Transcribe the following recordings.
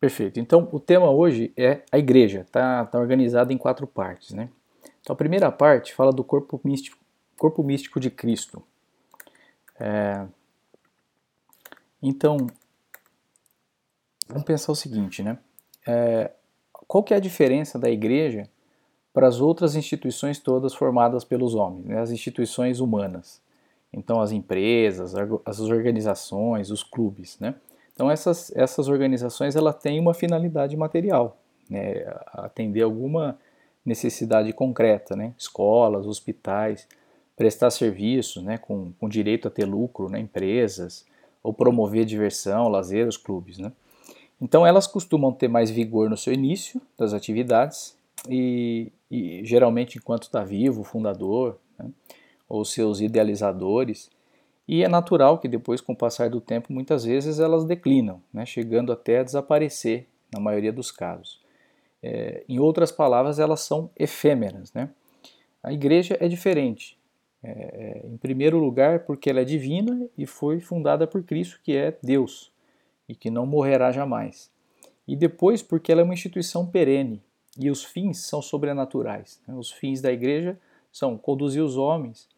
Perfeito. Então, o tema hoje é a igreja. Está tá organizado em quatro partes. Né? Então, a primeira parte fala do corpo místico, corpo místico de Cristo. É... Então, vamos pensar o seguinte, né? É... Qual que é a diferença da igreja para as outras instituições todas formadas pelos homens, né? as instituições humanas? Então, as empresas, as organizações, os clubes, né? Então essas, essas organizações ela têm uma finalidade material, né, atender alguma necessidade concreta, né, escolas, hospitais, prestar serviços, né, com, com direito a ter lucro, né, empresas, ou promover diversão, lazer, os clubes, né. Então elas costumam ter mais vigor no seu início das atividades e, e geralmente enquanto está vivo o fundador, né, ou seus idealizadores, e é natural que depois, com o passar do tempo, muitas vezes elas declinam, né, chegando até a desaparecer, na maioria dos casos. É, em outras palavras, elas são efêmeras. Né? A igreja é diferente. É, é, em primeiro lugar, porque ela é divina e foi fundada por Cristo, que é Deus, e que não morrerá jamais. E depois, porque ela é uma instituição perene, e os fins são sobrenaturais. Né? Os fins da igreja são conduzir os homens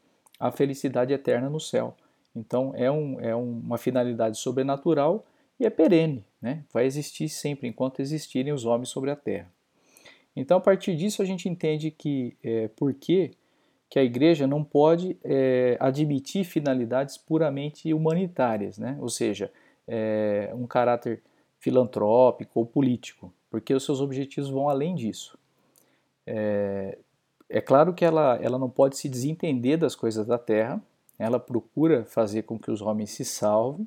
à felicidade eterna no céu. Então é, um, é uma finalidade sobrenatural e é perene, né? vai existir sempre enquanto existirem os homens sobre a terra. Então a partir disso a gente entende que é, por que, que a igreja não pode é, admitir finalidades puramente humanitárias, né? ou seja, é, um caráter filantrópico ou político, porque os seus objetivos vão além disso. É, é claro que ela, ela não pode se desentender das coisas da terra, ela procura fazer com que os homens se salvem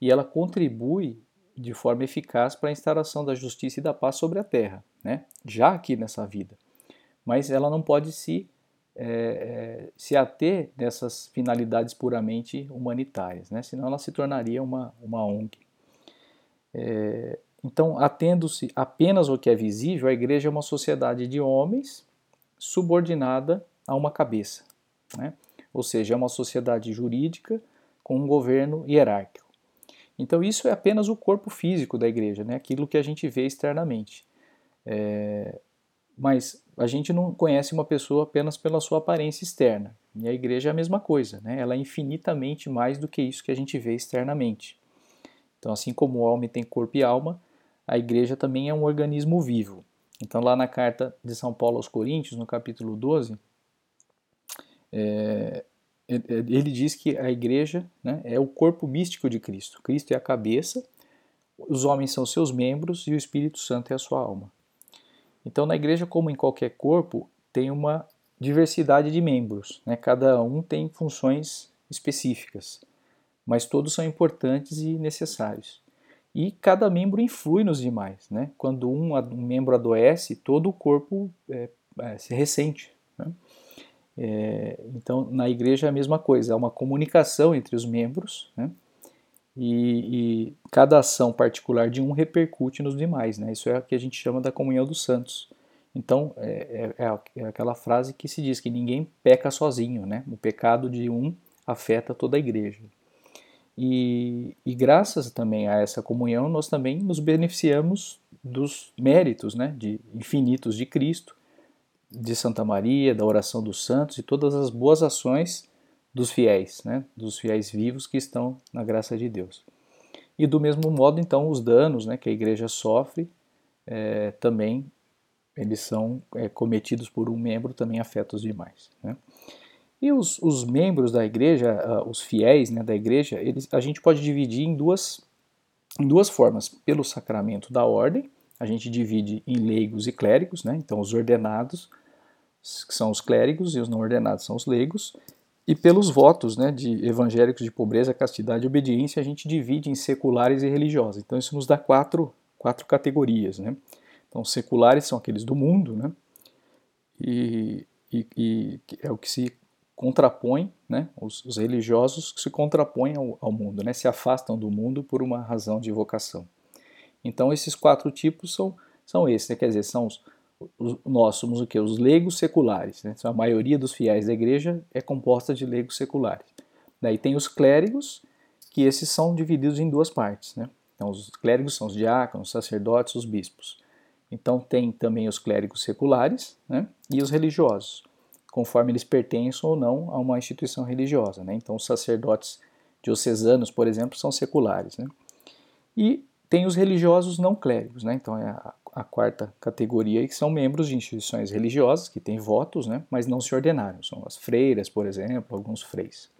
e ela contribui de forma eficaz para a instauração da justiça e da paz sobre a terra, né? já aqui nessa vida. Mas ela não pode se, é, se ater nessas finalidades puramente humanitárias, né? senão ela se tornaria uma, uma ONG. É, então, atendo-se apenas ao que é visível, a igreja é uma sociedade de homens subordinada a uma cabeça. Né? Ou seja, é uma sociedade jurídica com um governo hierárquico. Então isso é apenas o corpo físico da igreja, né? aquilo que a gente vê externamente. É... Mas a gente não conhece uma pessoa apenas pela sua aparência externa. E a igreja é a mesma coisa, né? ela é infinitamente mais do que isso que a gente vê externamente. Então, assim como o homem tem corpo e alma, a igreja também é um organismo vivo. Então, lá na carta de São Paulo aos Coríntios, no capítulo 12, é, é, é, ele diz que a igreja né, é o corpo místico de Cristo. Cristo é a cabeça, os homens são seus membros e o Espírito Santo é a sua alma. Então, na igreja, como em qualquer corpo, tem uma diversidade de membros. Né? Cada um tem funções específicas, mas todos são importantes e necessários. E cada membro influi nos demais. Né? Quando um, um membro adoece, todo o corpo é, é, se ressente. Né? É, então, na igreja é a mesma coisa, é uma comunicação entre os membros, né? E, e, cada ação particular de um repercute nos demais, né? Isso é o que a gente chama da comunhão dos santos. Então, é, é, é, é aquela frase que se diz que ninguém peca sozinho, né? O pecado de um afeta toda a igreja. E, e graças também a essa comunhão, nós também nos beneficiamos dos méritos, né? De infinitos de Cristo, de Santa Maria, da oração dos santos e todas as boas ações dos fiéis, né, dos fiéis vivos que estão na graça de Deus. E do mesmo modo, então, os danos né, que a igreja sofre é, também eles são é, cometidos por um membro, também afetam os demais. Né? E os, os, membros da igreja, os fiéis né, da igreja, eles, a gente pode dividir em duas, em duas formas. Pelo sacramento da ordem, a gente divide em leigos e clérigos, né? então os ordenados, que são os clérigos, e os não ordenados são os leigos, e pelos votos né, de evangélicos de pobreza, castidade e obediência, a gente divide em seculares e religiosos. Então isso nos dá quatro, quatro categorias. Né? Então seculares são aqueles do mundo, né? e, e, e é o que se contrapõe, né? os, os religiosos que se contrapõem ao, ao mundo, né? se afastam do mundo por uma razão de vocação. Então esses quatro tipos são, são esses, né? quer dizer, são os, nós somos o que? Os leigos seculares. Né? Então, a maioria dos fiéis da igreja é composta de leigos seculares. Daí tem os clérigos, que esses são divididos em duas partes. Né? Então, os clérigos são os diáconos, os sacerdotes, os bispos. Então, tem também os clérigos seculares né, e os religiosos, conforme eles pertencem ou não a uma instituição religiosa. Né? Então, os sacerdotes diocesanos, por exemplo, são seculares. Né? E tem os religiosos não clérigos, né? então é a, a, quarta categoria, que são membros de instituições religiosas, que têm votos, né? mas não se ordenaram. São as freiras, por exemplo, alguns freis.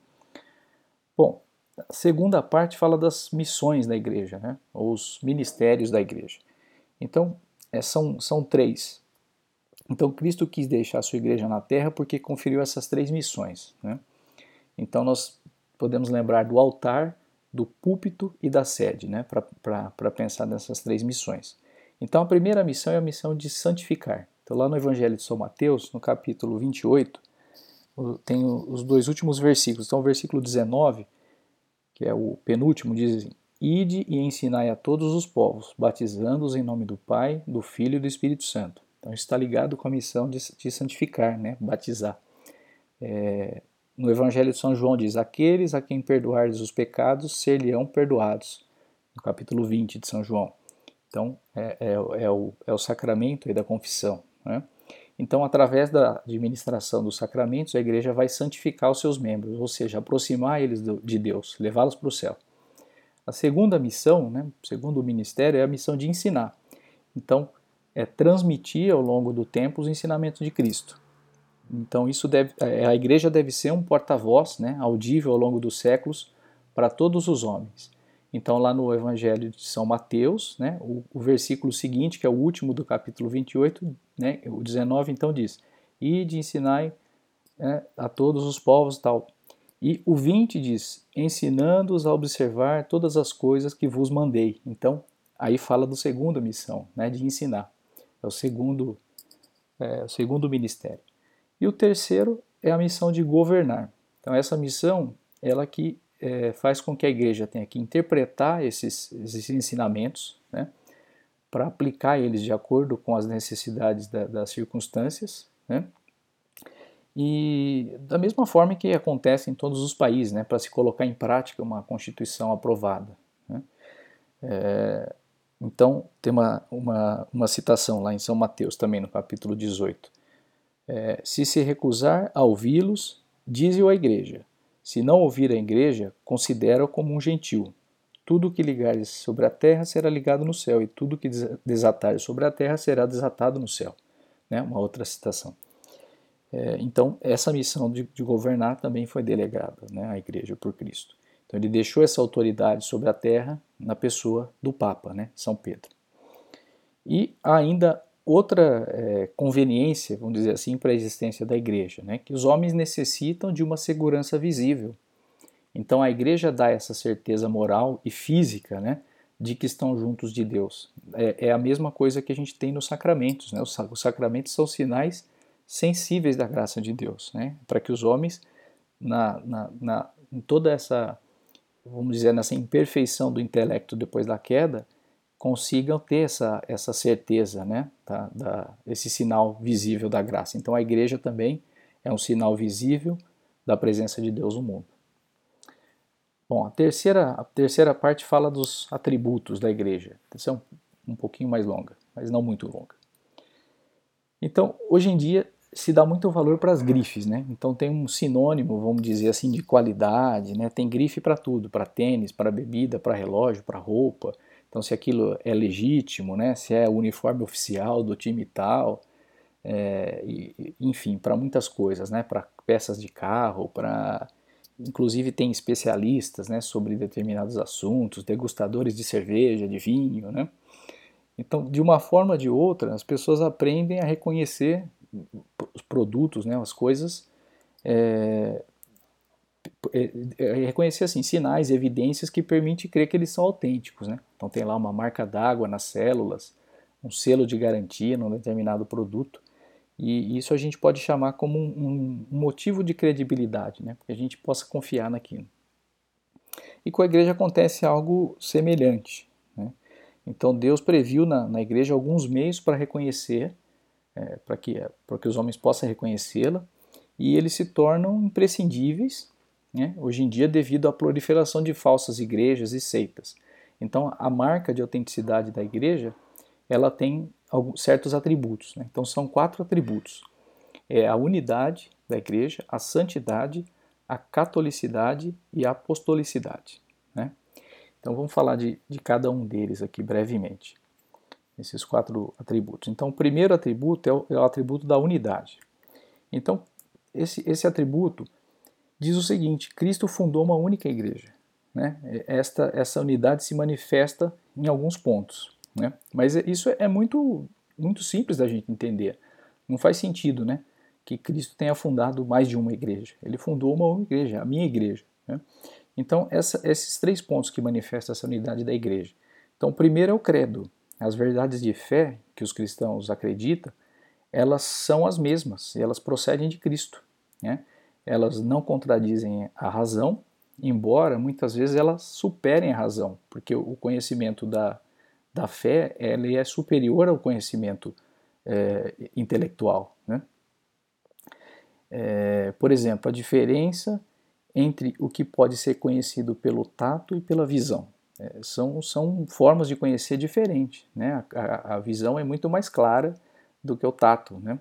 Bom, a segunda parte fala das missões da igreja, né? ou os ministérios da igreja. Então, é, são, são três. Então, Cristo quis deixar a sua igreja na terra porque conferiu essas três missões. Né? Então, nós podemos lembrar do altar, do púlpito e da sede, né? para pensar nessas três missões. Então, a primeira missão é a missão de santificar. Então, lá no Evangelho de São Mateus, no capítulo 28, tem os dois últimos versículos. Então, o versículo 19, que é o penúltimo, diz assim: Ide e ensinai a todos os povos, batizando-os em nome do Pai, do Filho e do Espírito Santo. Então, está ligado com a missão de, de santificar, né? batizar. É, no Evangelho de São João diz: Aqueles a quem perdoardes os pecados ser-lhe-ão perdoados. No capítulo 20 de São João. Então, é, é, é, o, é o sacramento da confissão. Né? Então, através da administração dos sacramentos, a igreja vai santificar os seus membros, ou seja, aproximar eles de Deus, levá-los para o céu. A segunda missão, né, segundo o ministério, é a missão de ensinar. Então, é transmitir ao longo do tempo os ensinamentos de Cristo. Então, isso deve, é, a igreja deve ser um porta-voz, né, audível ao longo dos séculos para todos os homens. Então, lá no Evangelho de São Mateus, né, o, o, versículo seguinte, que é o último do capítulo 28, né, o 19, então diz: E de ensinai né, a todos os povos tal. E o 20 diz: Ensinando-os a observar todas as coisas que vos mandei. Então, aí fala do segunda missão, né, de ensinar. É o segundo, é, o segundo ministério. E o terceiro é a missão de governar. Então, essa missão, ela que é, faz com que a igreja tenha que interpretar esses, esses ensinamentos, né, para aplicar eles de acordo com as necessidades da, das circunstâncias, né, e da mesma forma que acontece em todos os países, né, para se colocar em prática uma constituição aprovada. Né. É, então, tem uma, uma, uma citação lá em São Mateus, também no capítulo 18. É, se se recusar a ouvi-los, dize-o à igreja. Se não ouvir a igreja, considera-o como um gentil. Tudo que ligares sobre a terra será ligado no céu, e tudo que desatares sobre a terra será desatado no céu. Né? Uma outra citação. É, então, essa missão de, de, governar também foi delegada né, à igreja por Cristo. Então, ele deixou essa autoridade sobre a terra na pessoa do Papa, né, São Pedro. E ainda outra é, conveniência, vamos dizer assim, para a existência da igreja, né? que os homens necessitam de uma segurança visível. Então a igreja dá essa certeza moral e física né, de que estão juntos de Deus. É, é a mesma coisa que a gente tem nos sacramentos. Né? Os, os sacramentos são sinais sensíveis da graça de Deus, né? para que os homens, na, na, na, em toda essa, vamos dizer, nessa imperfeição do intelecto depois da queda, consigam ter essa, essa certeza, né, da, da, esse sinal visível da graça. Então a igreja também é um sinal visível da presença de Deus no mundo. Bom, a terceira, a terceira parte fala dos atributos da igreja. Essa é um, um pouquinho mais longa, mas não muito longa. Então, hoje em dia se dá muito valor para as grifes, né? Então tem um sinônimo, vamos dizer assim, de qualidade, né? Tem grife para tudo, para tênis, para bebida, para relógio, para roupa, então, se aquilo é legítimo, né? se é o uniforme oficial do time tal, é, e, enfim, para muitas coisas, né? para peças de carro, para. Inclusive, tem especialistas né, sobre determinados assuntos, degustadores de cerveja, de vinho. Né? Então, de uma forma ou de outra, as pessoas aprendem a reconhecer os produtos, né, as coisas, é, reconhecer assim, sinais, evidências que permitem crer que eles são autênticos. Né? Então tem lá uma marca d'água nas células, um selo de garantia num determinado produto, e isso a gente pode chamar como um, um motivo de credibilidade, né? porque a gente possa confiar naquilo. E com a igreja acontece algo semelhante. Né? Então Deus previu na, na igreja alguns meios para reconhecer, é, para que, que os homens possam reconhecê-la, e eles se tornam imprescindíveis né, hoje em dia devido à proliferação de falsas igrejas e seitas. Então, a marca de autenticidade da igreja, ela tem alguns, certos atributos. Né? Então, são quatro atributos. É a unidade da igreja, a santidade, a catolicidade e a apostolicidade. Né? Então, vamos falar de, de cada um deles aqui brevemente. Esses quatro atributos. Então, o primeiro atributo é o, é o atributo da unidade. Então, esse, esse atributo diz o seguinte: Cristo fundou uma única igreja. Né? Esta, essa unidade se manifesta em alguns pontos. Né? Mas isso é muito, muito simples da gente entender. Não faz sentido né, que Cristo tenha fundado mais de uma igreja. Ele fundou uma única igreja, a minha igreja. Né? Então, essa, esses três pontos que manifestam essa unidade da igreja. Então, primeiro é o credo. As verdades de fé que os cristãos acreditam, elas são as mesmas, elas procedem de Cristo. Né? Elas não contradizem a razão, embora muitas vezes elas superem a razão, porque o conhecimento da, da fé ele é superior ao conhecimento é, intelectual. Né? É, por exemplo, a diferença entre o que pode ser conhecido pelo tato e pela visão. É, são, são formas de conhecer diferentes. Né? A, a, visão é muito mais clara do que o tato. Né?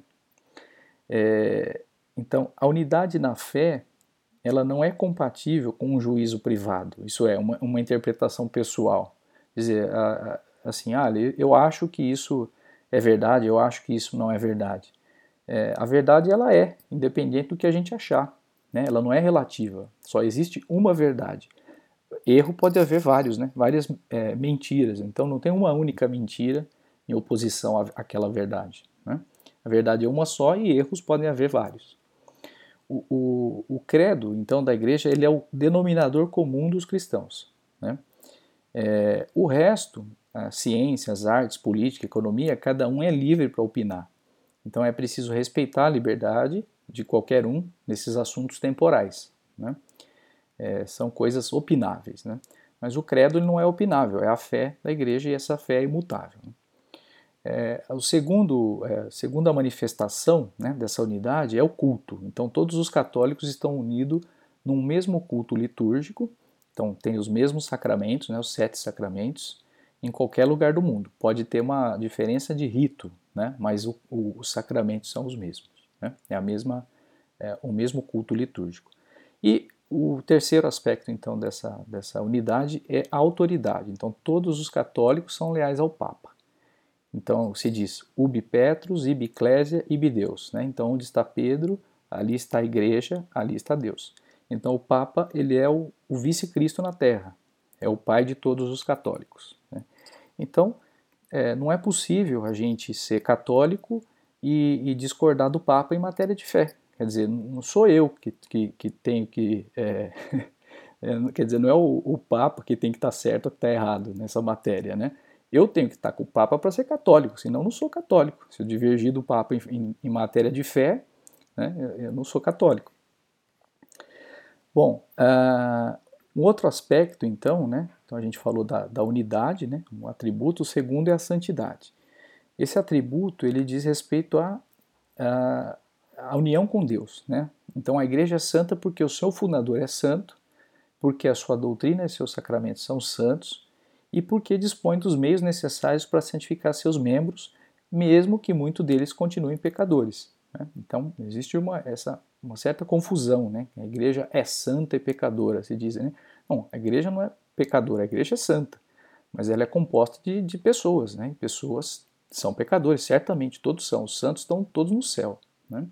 É, então, a unidade na fé ela não é compatível com um juízo privado. Isso é uma, uma interpretação pessoal. Quer dizer, assim, ah, eu acho que isso é verdade, eu acho que isso não é verdade. É, a verdade ela é, independente do que a gente achar. Né? Ela não é relativa. Só existe uma verdade. Erro pode haver vários, né? várias é, mentiras. Então não tem uma única mentira em oposição à, àquela verdade. Né? A verdade é uma só e erros podem haver vários. O, o, credo, então, da igreja, ele é o denominador comum dos cristãos. Né? É, o resto, ciências, artes, política, economia, cada um é livre para opinar. Então é preciso respeitar a liberdade de qualquer um nesses assuntos temporais. Né? É, são coisas opináveis. Né? Mas o credo não é opinável, é a fé da igreja e essa fé é imutável. Né? É, o segundo, é, segunda manifestação né, dessa unidade é o culto. Então, todos os católicos estão unidos num mesmo culto litúrgico. Então, tem os mesmos sacramentos, né, os sete sacramentos, em qualquer lugar do mundo. Pode ter uma diferença de rito, né, mas o, o, os sacramentos são os mesmos. Né, é a mesma, é, o mesmo culto litúrgico. E o terceiro aspecto, então, dessa, dessa unidade é a autoridade. Então, todos os católicos são leais ao Papa. Então se diz ubi Petrus, ibi Ecclesia, ibi Deus. Né? Então onde está Pedro, ali está a igreja, ali está Deus. Então o Papa ele é o, o vice-cristo na Terra, é o pai de todos os católicos. Né? Então é, não é possível a gente ser católico e, e, discordar do Papa em matéria de fé. Quer dizer, não sou eu que, que, que tenho que. É, é, quer dizer, não é o, o Papa que tem que estar certo ou que está errado nessa matéria, né? Eu tenho que estar com o Papa para ser católico, senão eu não sou católico. Se eu divergir do Papa em, em, em matéria de fé, né, eu, não sou católico. Bom, uh, um outro aspecto, então, né, então a gente falou da, da unidade, né, um atributo, o segundo é a santidade. Esse atributo ele diz respeito à a, a, a, união com Deus. Né? Então a igreja é santa porque o seu fundador é santo, porque a sua doutrina e seus sacramentos são santos, e porque dispõe dos meios necessários para santificar seus membros, mesmo que muitos deles continuem pecadores. Né? Então, existe uma, essa, uma certa confusão. Né? A igreja é santa e pecadora, se diz. Né? Não, a igreja não é pecadora, a igreja é santa, mas ela é composta de, de pessoas. Né? Pessoas são pecadores, certamente, todos são. Os santos estão todos no céu. Né?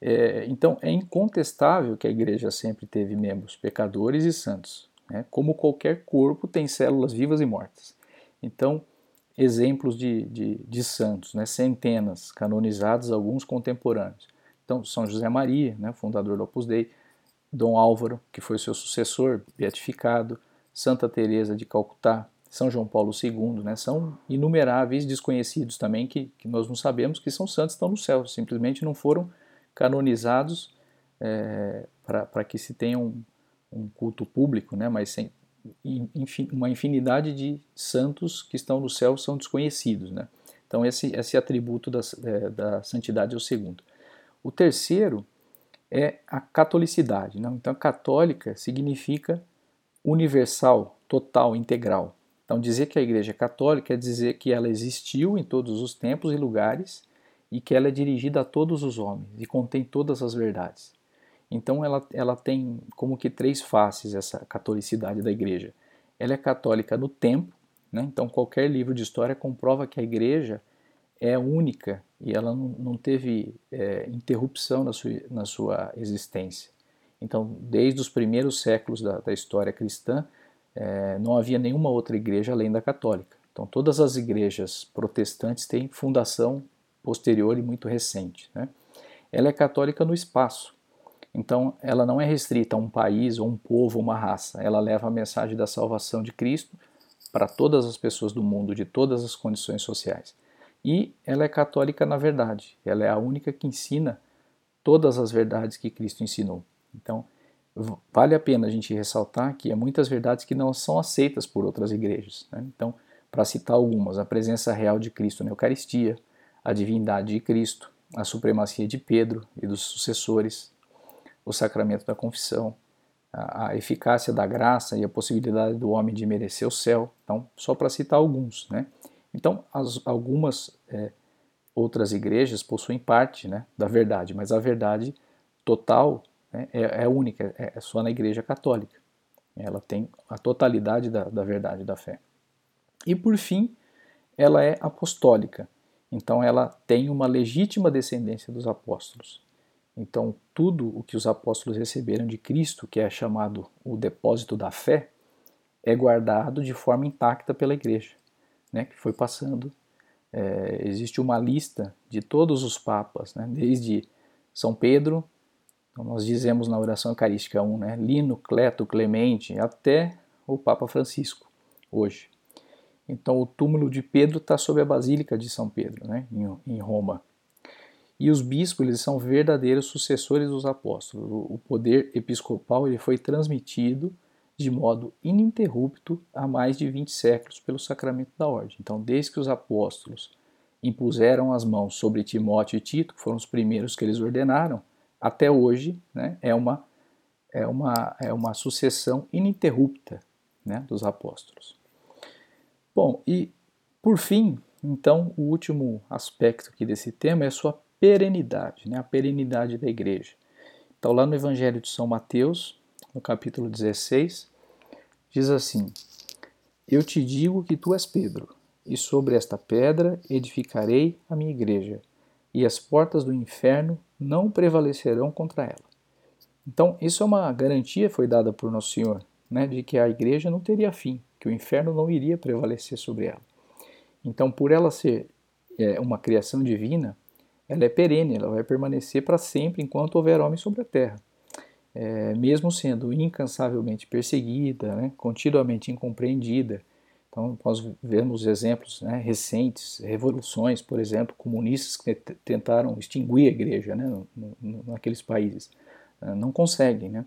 É, então, é incontestável que a igreja sempre teve membros pecadores e santos. Né? Como qualquer corpo tem células vivas e mortas. Então, exemplos de, de, de santos, né? centenas, canonizados, alguns contemporâneos. Então, São José Maria, né? fundador do Opus Dei, Dom Álvaro, que foi seu sucessor, beatificado, Santa Teresa de Calcutá, São João Paulo II, né? são inumeráveis desconhecidos também que, que nós não sabemos que são santos, estão no céu, simplesmente não foram canonizados é, para que se tenham um culto público, né, mas sem, uma infinidade de santos que estão no céu são desconhecidos. Né? Então, esse, esse atributo da, é, da santidade é o segundo. O terceiro é a catolicidade. Né? Então, católica significa universal, total, integral. Então, dizer que a Igreja é católica é dizer que ela existiu em todos os tempos e lugares e que ela é dirigida a todos os homens e contém todas as verdades. Então, ela, ela tem como que três faces essa catolicidade da Igreja. Ela é católica no tempo, né? então qualquer livro de história comprova que a Igreja é única e ela não, não teve é, interrupção na sua, na sua existência. Então, desde os primeiros séculos da, da história cristã, é, não havia nenhuma outra igreja além da católica. Então, todas as igrejas protestantes têm fundação posterior e muito recente. Né? Ela é católica no espaço. Então, ela não é restrita a um país, ou um povo, ou uma raça. Ela leva a mensagem da salvação de Cristo para todas as pessoas do mundo, de todas as condições sociais. E ela é católica na verdade. Ela é a única que ensina todas as verdades que Cristo ensinou. Então, vale a pena a gente ressaltar que há muitas verdades que não são aceitas por outras igrejas. Né? Então, para citar algumas, a presença real de Cristo na Eucaristia, a divindade de Cristo, a supremacia de Pedro e dos sucessores, o sacramento da confissão, a, a eficácia da graça e a possibilidade do homem de merecer o céu. Então, só para citar alguns. Né? Então, as, algumas é, outras igrejas possuem parte né, da verdade, mas a verdade total né, é, é, única, é, é só na Igreja Católica. Ela tem a totalidade da, da verdade da fé. E por fim, ela é apostólica. Então ela tem uma legítima descendência dos apóstolos. Então tudo o que os apóstolos receberam de Cristo, que é chamado o depósito da fé, é guardado de forma intacta pela igreja, né, que foi passando. É, existe uma lista de todos os papas, né, desde São Pedro então, nós dizemos na oração eucarística 1, né, Lino, Cleto, Clemente, até o Papa Francisco, hoje. Então, o túmulo de Pedro está sob a Basílica de São Pedro, né, em, em Roma. E os bispos eles são verdadeiros sucessores dos apóstolos. O poder episcopal ele foi transmitido de modo ininterrupto há mais de 20 séculos pelo sacramento da ordem. Então, desde que os apóstolos impuseram as mãos sobre Timóteo e Tito, que foram os primeiros que eles ordenaram, até hoje né, é, uma, é, uma, é uma sucessão ininterrupta né, dos apóstolos. Bom, e por fim, então, o último aspecto aqui desse tema é a sua perenidade, né, a perenidade da igreja. Então, lá no Evangelho de São Mateus, no capítulo 16, diz assim: Eu te digo que tu és Pedro, e sobre esta pedra edificarei a minha igreja, e as portas do inferno não prevalecerão contra ela. Então, isso é uma garantia foi dada por Nosso Senhor, né, de que a igreja não teria fim, que o inferno não iria prevalecer sobre ela. Então, por ela ser é, uma criação divina, ela é perene, ela vai permanecer para sempre enquanto houver homem sobre a terra. É, mesmo sendo incansavelmente perseguida, né, continuamente incompreendida, então, nós vemos exemplos né, recentes, revoluções, por exemplo, comunistas que tentaram extinguir a igreja né, no, no, naqueles países. Ah, não conseguem. Né?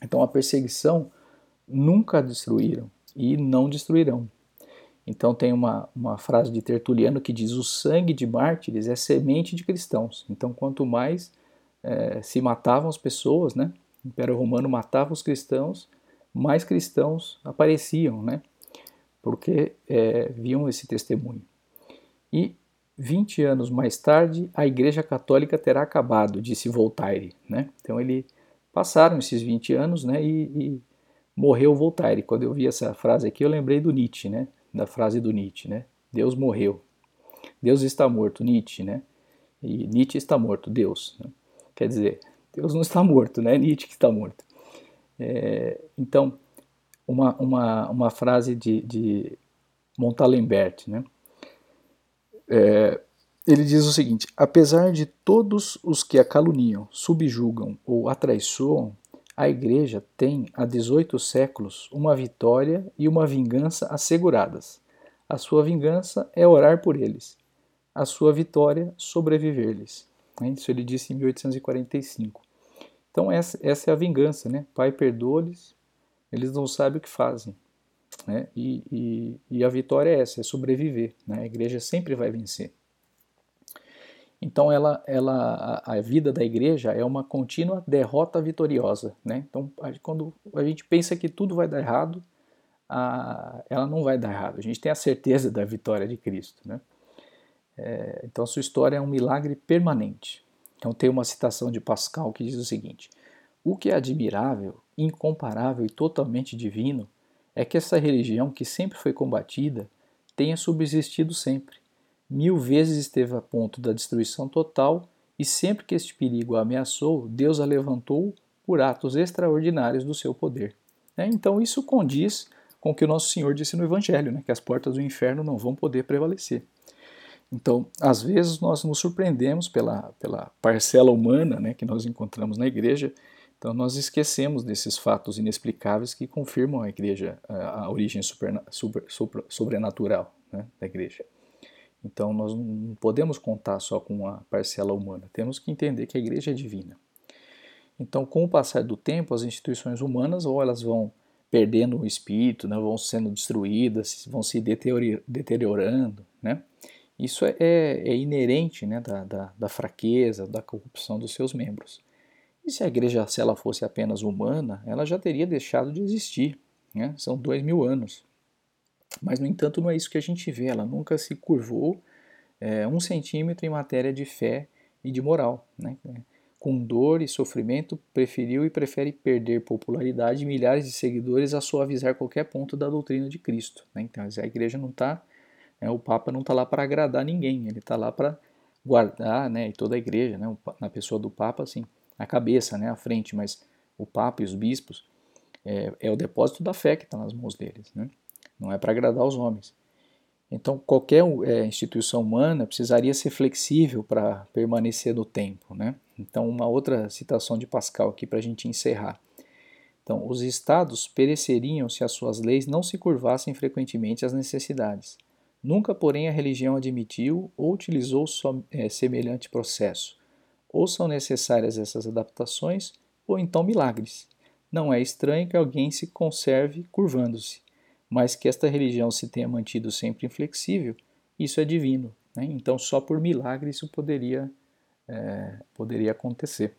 Então, a perseguição nunca destruíram e não destruirão. Então, tem uma, uma frase de Tertuliano que diz: o sangue de mártires é semente de cristãos. Então, quanto mais é, se matavam as pessoas, né, o Império Romano matava os cristãos, mais cristãos apareciam, né? porque é, viam esse testemunho. E 20 anos mais tarde, a Igreja Católica terá acabado, disse Voltaire. Né? Então, ele passaram esses 20 anos né, e, e, morreu Voltaire. Quando eu vi essa frase aqui, eu lembrei do Nietzsche, né? Da frase do Nietzsche. Né? Deus morreu. Deus está morto, Nietzsche. Né? E Nietzsche está morto, Deus. Né? Quer dizer, Deus não está morto, né? Nietzsche que está morto. É, então, uma, uma, uma frase de, de Montalembert, né? É, ele diz o seguinte: apesar de todos os que a caluniam, subjugam ou atraiçoam, a Igreja tem há 18 séculos uma vitória e uma vingança asseguradas. A sua vingança é orar por eles, a sua vitória sobreviver-lhes. Isso ele disse em 1845. Então essa, essa é a vingança, né? Pai perdoa-lhes eles não sabem o que fazem. Né? E, e, e, a vitória é essa, é sobreviver. Né? A igreja sempre vai vencer. Então ela, ela, a, a, vida da igreja é uma contínua derrota vitoriosa. Né? Então quando a gente pensa que tudo vai dar errado, a, ela não vai dar errado. A gente tem a certeza da vitória de Cristo. Né? É, então a sua história é um milagre permanente. Então tem uma citação de Pascal que diz o seguinte: O que é admirável, incomparável e totalmente divino é que essa religião que sempre foi combatida tenha subsistido sempre. Mil vezes esteve a ponto da destruição total e sempre que este perigo a ameaçou, Deus a levantou por atos extraordinários do seu poder. É, então isso condiz com o que o nosso Senhor disse no Evangelho, né, que as portas do inferno não vão poder prevalecer. Então, às vezes nós nos surpreendemos pela, pela parcela humana né, que nós encontramos na igreja, então nós esquecemos desses fatos inexplicáveis que confirmam a igreja, a, a origem super, super, sobrenatural né, da igreja. Então nós não podemos contar só com a parcela humana, temos que entender que a igreja é divina. Então, com o passar do tempo, as instituições humanas ou elas vão perdendo o espírito, né, vão sendo destruídas, vão se deteriorando, né? Isso é, é, é inerente né, da, da, da, fraqueza, da corrupção dos seus membros. E se a igreja, se ela fosse apenas humana, ela já teria deixado de existir. Né? São dois mil anos. Mas, no entanto, não é isso que a gente vê. Ela nunca se curvou é, um centímetro em matéria de fé e de moral. Né? Com dor e sofrimento, preferiu e prefere perder popularidade e milhares de seguidores a suavizar qualquer ponto da doutrina de Cristo. Né? Então, a igreja não está é, o Papa não está lá para agradar ninguém, ele está lá para guardar, né, e toda a igreja, né, na pessoa do Papa, assim, a cabeça, né, a frente, mas o Papa e os bispos é, é o depósito da fé que está nas mãos deles, né, não é para agradar os homens. Então, qualquer é, instituição humana precisaria ser flexível para permanecer no tempo. Né? Então, uma outra citação de Pascal aqui para a gente encerrar. Então, os estados pereceriam se as suas leis não se curvassem frequentemente às necessidades. Nunca, porém, a religião admitiu ou utilizou é, semelhante processo. Ou são necessárias essas adaptações, ou então milagres. Não é estranho que alguém se conserve curvando-se, mas que esta religião se tenha mantido sempre inflexível, isso é divino. Né? Então, só por milagre isso poderia, é, poderia acontecer.